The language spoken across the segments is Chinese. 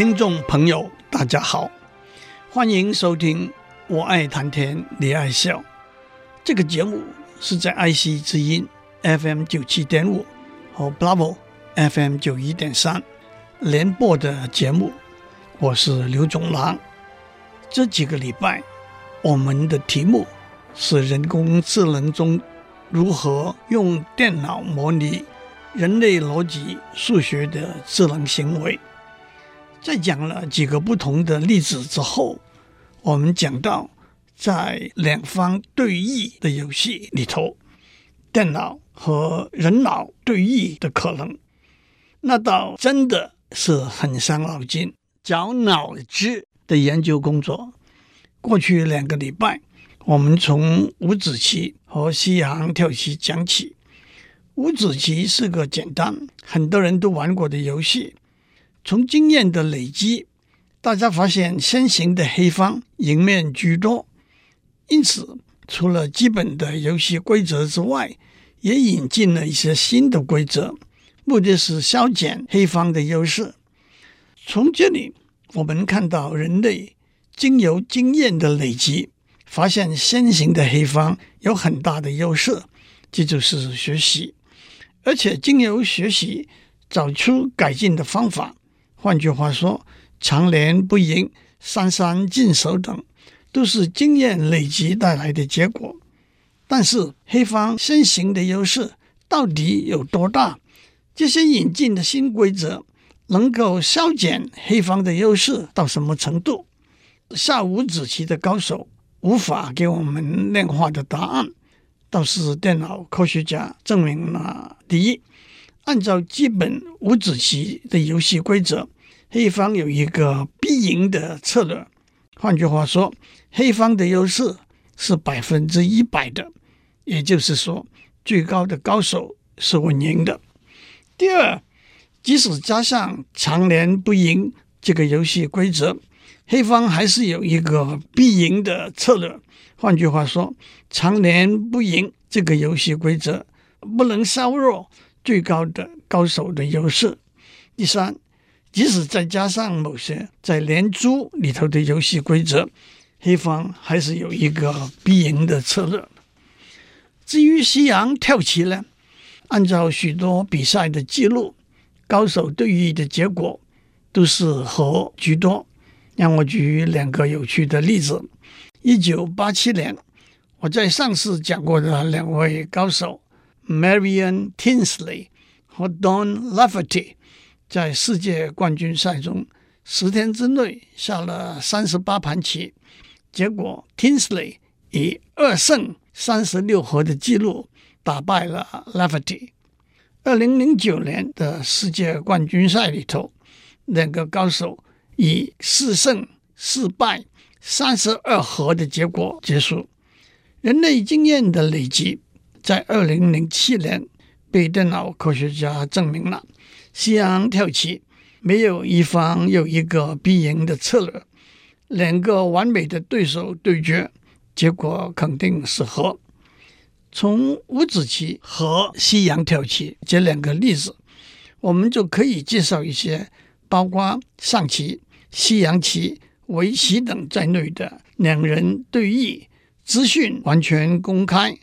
听众朋友，大家好，欢迎收听《我爱谈天，你爱笑》这个节目是在爱惜之音 FM 九七点五和 Bravo FM 九一点三联播的节目。我是刘炯朗。这几个礼拜，我们的题目是人工智能中如何用电脑模拟人类逻辑数学的智能行为。在讲了几个不同的例子之后，我们讲到在两方对弈的游戏里头，电脑和人脑对弈的可能，那倒真的是很伤脑筋、绞脑汁的研究工作。过去两个礼拜，我们从五子棋和西洋跳棋讲起。五子棋是个简单、很多人都玩过的游戏。从经验的累积，大家发现先行的黑方赢面居多，因此除了基本的游戏规则之外，也引进了一些新的规则，目的是削减黑方的优势。从这里我们看到，人类经由经验的累积，发现先行的黑方有很大的优势，这就是学习，而且经由学习找出改进的方法。换句话说，长年不赢、三三尽手等，都是经验累积带来的结果。但是黑方先行的优势到底有多大？这些引进的新规则能够削减黑方的优势到什么程度？下五子棋的高手无法给我们量化的答案，倒是电脑科学家证明了：第一。按照基本五子棋的游戏规则，黑方有一个必赢的策略。换句话说，黑方的优势是百分之一百的，也就是说，最高的高手是稳赢的。第二，即使加上长连不赢这个游戏规则，黑方还是有一个必赢的策略。换句话说，长连不赢这个游戏规则不能削弱。最高的高手的优势。第三，即使再加上某些在连珠里头的游戏规则，黑方还是有一个必赢的策略。至于西洋跳棋呢，按照许多比赛的记录，高手对弈的结果都是和居多。让我举两个有趣的例子：一九八七年，我在上次讲过的两位高手。Marion Tinsley 和 Don LaFerty 在世界冠军赛中十天之内下了三十八盘棋，结果 Tinsley 以二胜三十六和的纪录打败了 Lafferty。二零零九年的世界冠军赛里头，两个高手以四胜四败三十二和的结果结束。人类经验的累积。在二零零七年，被电脑科学家证明了，西洋跳棋没有一方有一个必赢的策略，两个完美的对手对决，结果肯定是和。从五子棋和西洋跳棋这两个例子，我们就可以介绍一些包括象棋、西洋棋、围棋等在内的两人对弈，资讯完全公开。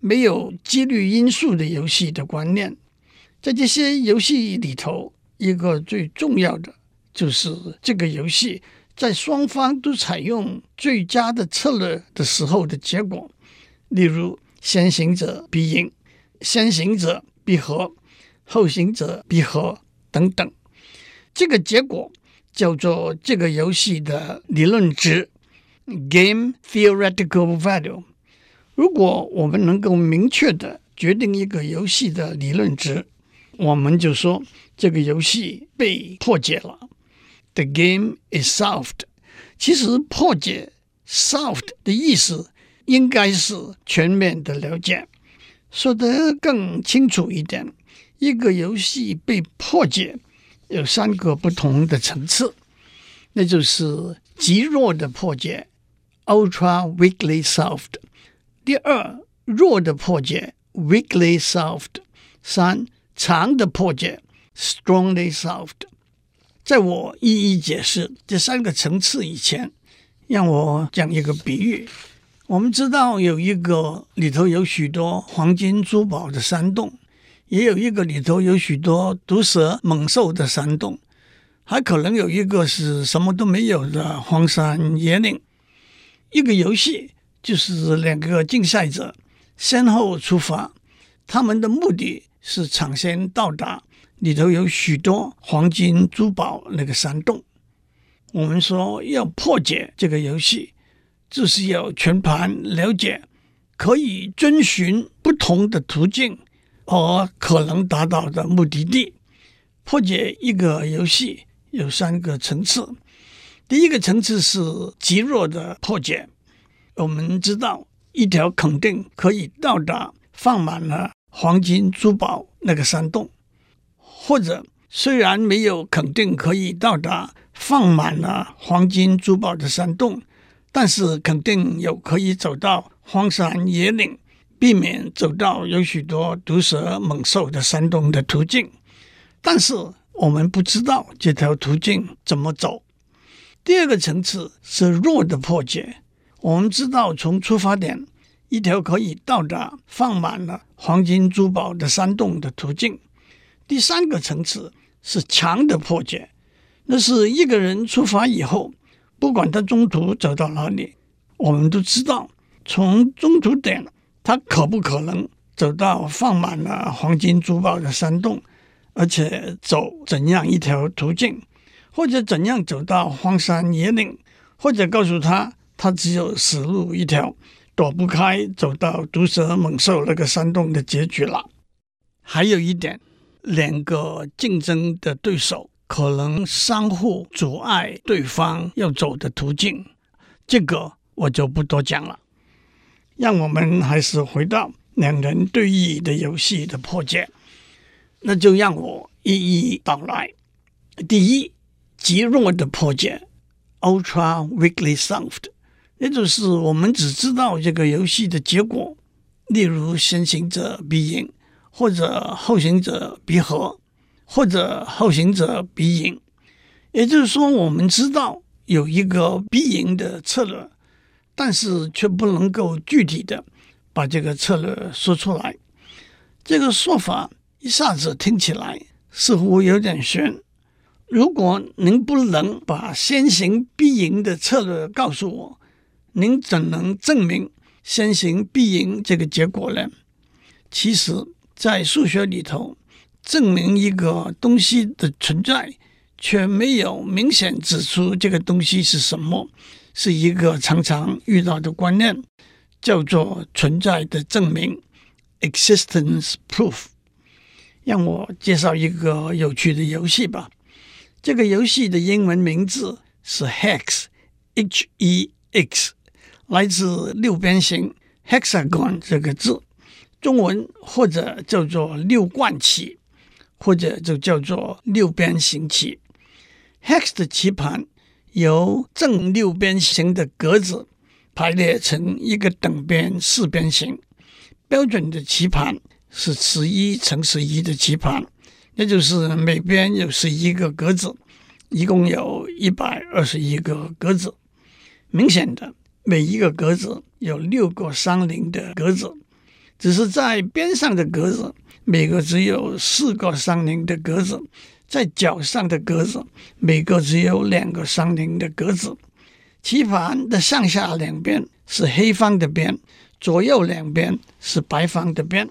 没有几率因素的游戏的观念，在这些游戏里头，一个最重要的就是这个游戏在双方都采用最佳的策略的时候的结果。例如，先行者必赢，先行者必和，后行者必和等等。这个结果叫做这个游戏的理论值 （Game Theoretical Value）。如果我们能够明确地决定一个游戏的理论值，我们就说这个游戏被破解了。The game is solved。其实破解 “solved” 的意思应该是全面的了解。说得更清楚一点，一个游戏被破解有三个不同的层次，那就是极弱的破解 （ultra weakly solved）。第二，弱的破解 （weakly solved）。三，强的破解 （strongly solved）。在我一一解释这三个层次以前，让我讲一个比喻。我们知道有一个里头有许多黄金珠宝的山洞，也有一个里头有许多毒蛇猛兽的山洞，还可能有一个是什么都没有的荒山野岭。一个游戏就是两个竞赛者先后出发，他们的目的是抢先到达里头有许多黄金珠宝那个山洞。我们说要破解这个游戏。就是要全盘了解，可以遵循不同的途径和可能达到的目的地。破解一个游戏有三个层次，第一个层次是极弱的破解。我们知道一条肯定可以到达放满了黄金珠宝那个山洞，或者虽然没有肯定可以到达放满了黄金珠宝的山洞。但是肯定有可以走到荒山野岭，避免走到有许多毒蛇猛兽的山洞的途径。但是我们不知道这条途径怎么走。第二个层次是弱的破解。我们知道从出发点一条可以到达放满了黄金珠宝的山洞的途径。第三个层次是墙的破解，那是一个人出发以后。不管他中途走到哪里，我们都知道从中途点他可不可能走到放满了黄金珠宝的山洞，而且走怎样一条途径，或者怎样走到荒山野岭，或者告诉他他只有死路一条，躲不开走到毒蛇猛兽那个山洞的结局了。还有一点，两个竞争的对手。可能相互阻碍对方要走的途径，这个我就不多讲了。让我们还是回到两人对弈的游戏的破解，那就让我一一道来。第一，极弱的破解 （ultra weakly solved），也就是我们只知道这个游戏的结果，例如先行者必赢，或者后行者必和。或者后行者必赢，也就是说，我们知道有一个必赢的策略，但是却不能够具体的把这个策略说出来。这个说法一下子听起来似乎有点悬。如果您不能把先行必赢的策略告诉我，您怎能证明先行必赢这个结果呢？其实，在数学里头。证明一个东西的存在，却没有明显指出这个东西是什么，是一个常常遇到的观念，叫做存在的证明 （existence proof）。让我介绍一个有趣的游戏吧。这个游戏的英文名字是 Hex，H-E-X，来自六边形 （hexagon） 这个字，中文或者叫做六冠棋。或者就叫做六边形棋，Hex 的棋盘由正六边形的格子排列成一个等边四边形。标准的棋盘是十一乘十一的棋盘，也就是每边有十一个格子，一共有一百二十一个格子。明显的，每一个格子有六个相邻的格子，只是在边上的格子。每个只有四个相邻的格子，在角上的格子，每个只有两个相邻的格子。棋盘的上下两边是黑方的边，左右两边是白方的边。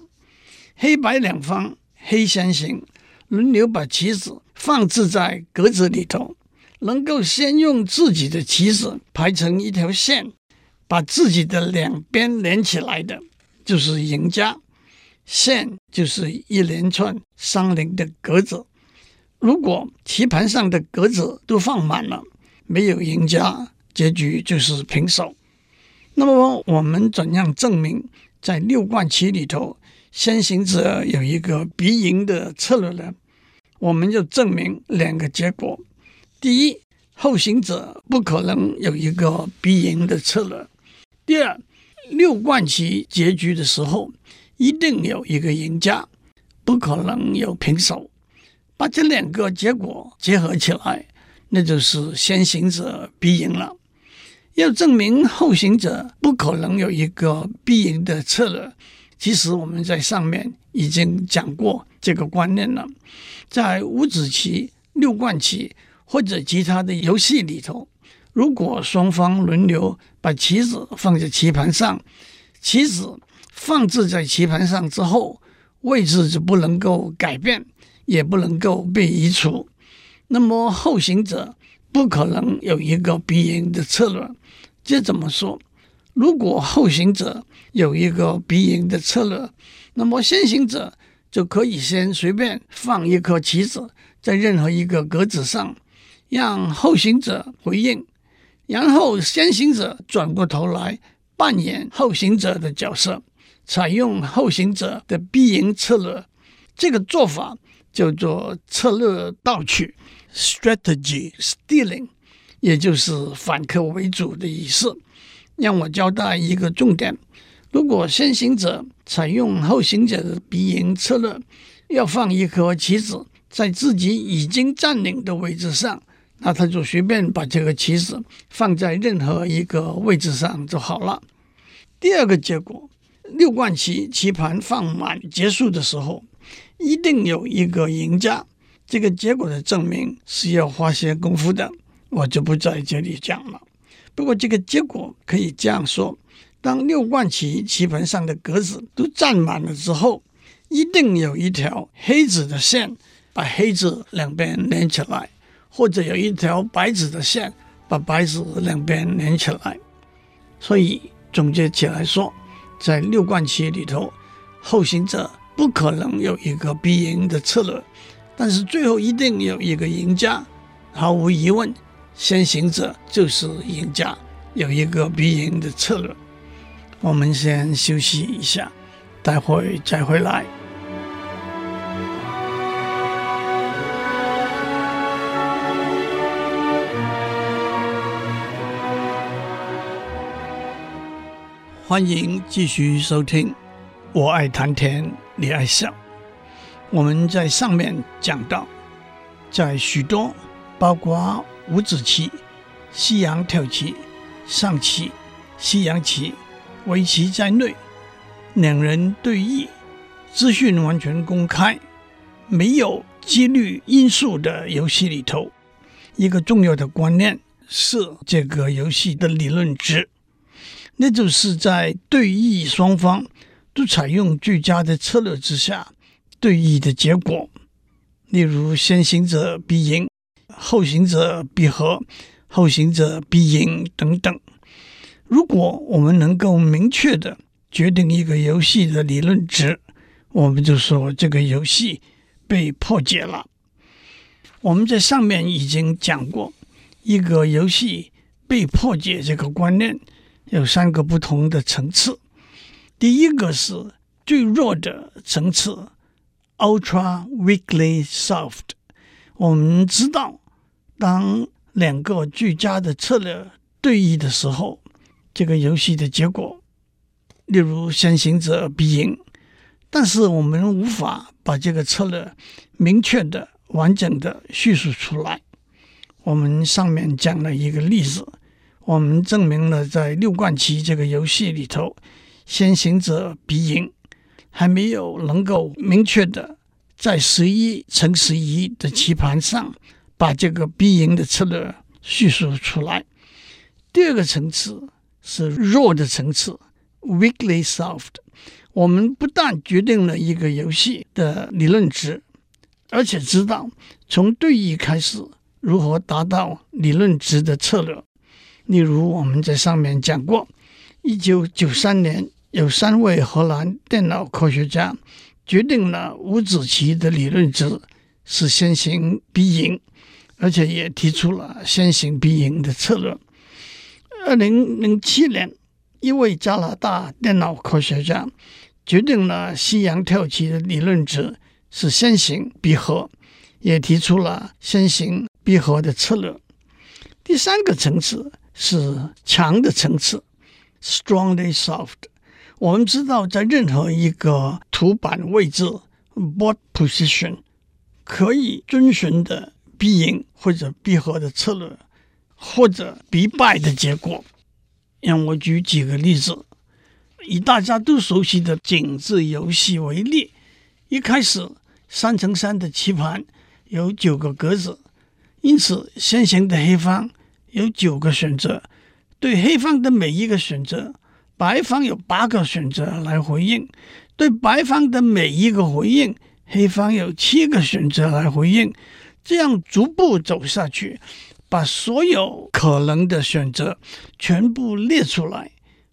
黑白两方，黑先行，轮流把棋子放置在格子里头，能够先用自己的棋子排成一条线，把自己的两边连起来的，就是赢家。线就是一连串相邻的格子。如果棋盘上的格子都放满了，没有赢家，结局就是平手。那么我们怎样证明在六冠棋里头，先行者有一个必赢的策略呢？我们就证明两个结果：第一，后行者不可能有一个必赢的策略；第二，六冠棋结局的时候，一定有一个赢家，不可能有平手。把这两个结果结合起来，那就是先行者必赢了。要证明后行者不可能有一个必赢的策略，其实我们在上面已经讲过这个观念了。在五子棋、六冠棋或者其他的游戏里头，如果双方轮流把棋子放在棋盘上，棋子放置在棋盘上之后，位置就不能够改变，也不能够被移除。那么后行者不可能有一个必赢的策略。这怎么说？如果后行者有一个必赢的策略，那么先行者就可以先随便放一颗棋子在任何一个格子上，让后行者回应，然后先行者转过头来扮演后行者的角色，采用后行者的必赢策略。这个做法叫做策略盗取 （strategy stealing）。也就是反客为主的意思。让我交代一个重点：如果先行者采用后行者的必赢策略，要放一颗棋子在自己已经占领的位置上，那他就随便把这个棋子放在任何一个位置上就好了。第二个结果，六贯棋棋盘放满结束的时候，一定有一个赢家。这个结果的证明是要花些功夫的。我就不在这里讲了。不过这个结果可以这样说：当六贯棋棋盘上的格子都占满了之后，一定有一条黑子的线把黑子两边连起来，或者有一条白纸的线把白纸两边连起来。所以总结起来说，在六冠棋里头，后行者不可能有一个必赢的策略，但是最后一定有一个赢家，毫无疑问。先行者就是赢家，有一个必赢的策略。我们先休息一下，待会再回来。欢迎继续收听《我爱谈天，你爱笑》。我们在上面讲到，在许多包括。五子棋、西洋跳棋、象棋、西洋棋、围棋在内，两人对弈，资讯完全公开，没有几率因素的游戏里头，一个重要的观念是这个游戏的理论值，那就是在对弈双方都采用最佳的策略之下，对弈的结果，例如先行者必赢。后行者必和，后行者必赢等等。如果我们能够明确的决定一个游戏的理论值，我们就说这个游戏被破解了。我们在上面已经讲过，一个游戏被破解这个观念有三个不同的层次。第一个是最弱的层次，ultra weakly solved。我们知道。当两个最佳的策略对弈的时候，这个游戏的结果，例如先行者必赢，但是我们无法把这个策略明确的、完整的叙述出来。我们上面讲了一个例子，我们证明了在六冠棋这个游戏里头，先行者必赢，还没有能够明确的在十一乘十一的棋盘上。把这个必赢的策略叙述出来。第二个层次是弱的层次，weakly solved。我们不但决定了一个游戏的理论值，而且知道从对弈开始如何达到理论值的策略。例如，我们在上面讲过，一九九三年有三位荷兰电脑科学家决定了五子棋的理论值是先行必赢，而且也提出了先行必赢的策略。二零零七年，一位加拿大电脑科学家决定了西洋跳棋的理论值是先行必和，也提出了先行必和的策略。第三个层次是强的层次，strongly soft。我们知道，在任何一个图板位置 （board position） 可以遵循的必赢或者必和的策略，或者必败的结果。让我举几个例子，以大家都熟悉的井字游戏为例。一开始，三乘三的棋盘有九个格子，因此先行的黑方有九个选择。对黑方的每一个选择，白方有八个选择来回应；对白方的每一个回应，黑方有七个选择来回应。这样逐步走下去，把所有可能的选择全部列出来，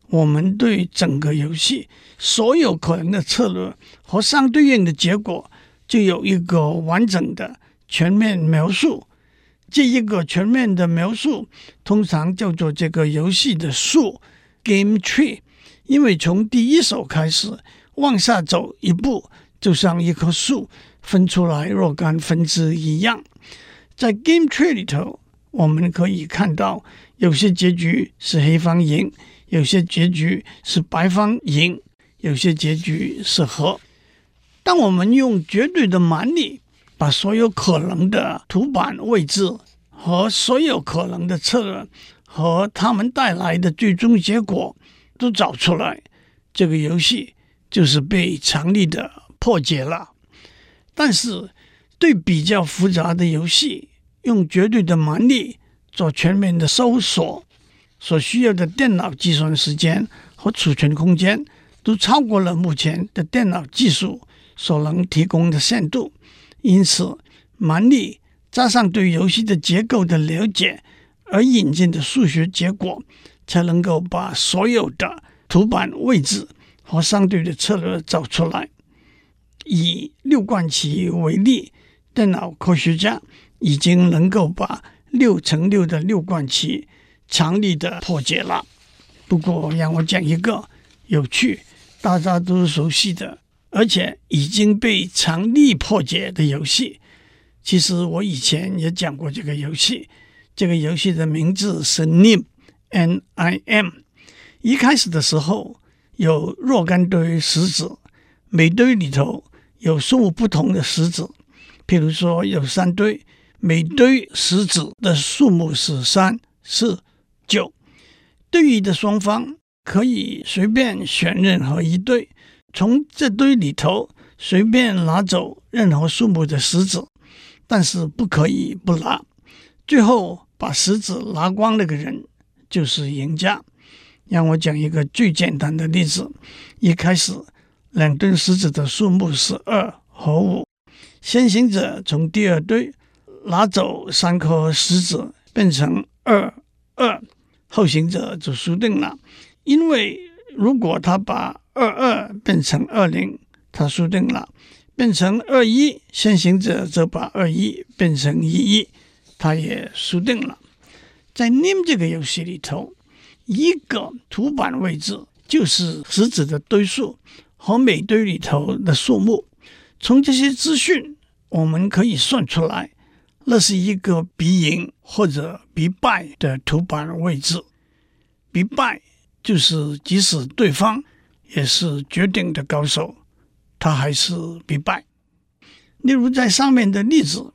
我们对整个游戏所有可能的策略和相对应的结果就有一个完整的全面描述。这一个全面的描述通常叫做这个游戏的树。Game tree，因为从第一手开始往下走一步，就像一棵树分出来若干分支一样。在 Game tree 里头，我们可以看到有些结局是黑方赢，有些结局是白方赢，有些结局是和。当我们用绝对的蛮力把所有可能的图板位置和所有可能的策略，和他们带来的最终结果都找出来，这个游戏就是被强力的破解了。但是，对比较复杂的游戏，用绝对的蛮力做全面的搜索，所需要的电脑计算时间和储存空间都超过了目前的电脑技术所能提供的限度。因此，蛮力加上对游戏的结构的了解。而引进的数学结果，才能够把所有的图板位置和相对的策略找出来。以六冠棋为例，电脑科学家已经能够把六乘六的六冠棋强力的破解了。不过，让我讲一个有趣、大家都熟悉的，而且已经被强力破解的游戏。其实我以前也讲过这个游戏。这个游戏的名字是 NIM，N-I-M。一开始的时候有若干堆石子，每堆里头有数目不同的石子。譬如说有三堆，每堆石子的数目是三、四、九。对弈的双方可以随便选任何一堆，从这堆里头随便拿走任何数目的石子，但是不可以不拿。最后。把石子拿光那个人就是赢家。让我讲一个最简单的例子：一开始两堆石子的数目是二和五，先行者从第二堆拿走三颗石子，变成二二，后行者就输定了。因为如果他把二二变成二零，他输定了；变成二一，先行者则把二一变成一一。他也输定了。在 NIM 这个游戏里头，一个图板位置就是石子的堆数和每堆里头的数目。从这些资讯，我们可以算出来，那是一个必赢或者必败的图板位置。必败就是即使对方也是绝顶的高手，他还是必败。例如在上面的例子，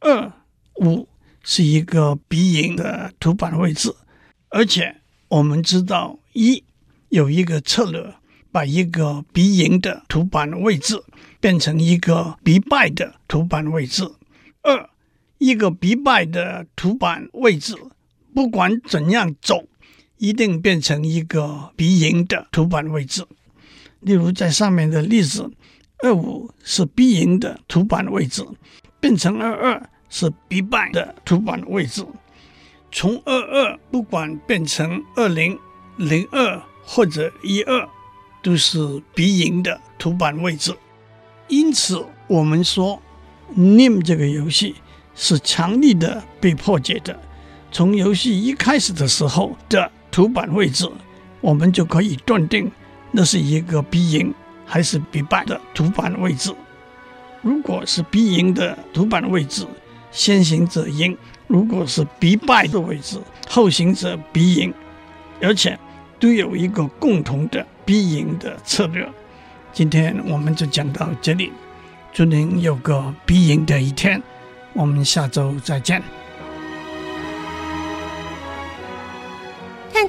二五。是一个必赢的图板位置，而且我们知道一有一个策略，把一个必赢的图板位置变成一个必败的图板位置。二一个必败的图板位置，不管怎样走，一定变成一个必赢的图板位置。例如在上面的例子，二五是必赢的图板位置，变成二二。是鼻败的图板位置，从二二不管变成二零、零二或者一二，都是鼻音的图板位置。因此，我们说 NIM 这个游戏是强力的被破解的。从游戏一开始的时候的图板位置，我们就可以断定那是一个必赢还是必败的图板位置。如果是必赢的图板位置，先行者赢；如果是必败的位置，后行者必赢。而且都有一个共同的必赢的策略。今天我们就讲到这里，祝您有个必赢的一天。我们下周再见。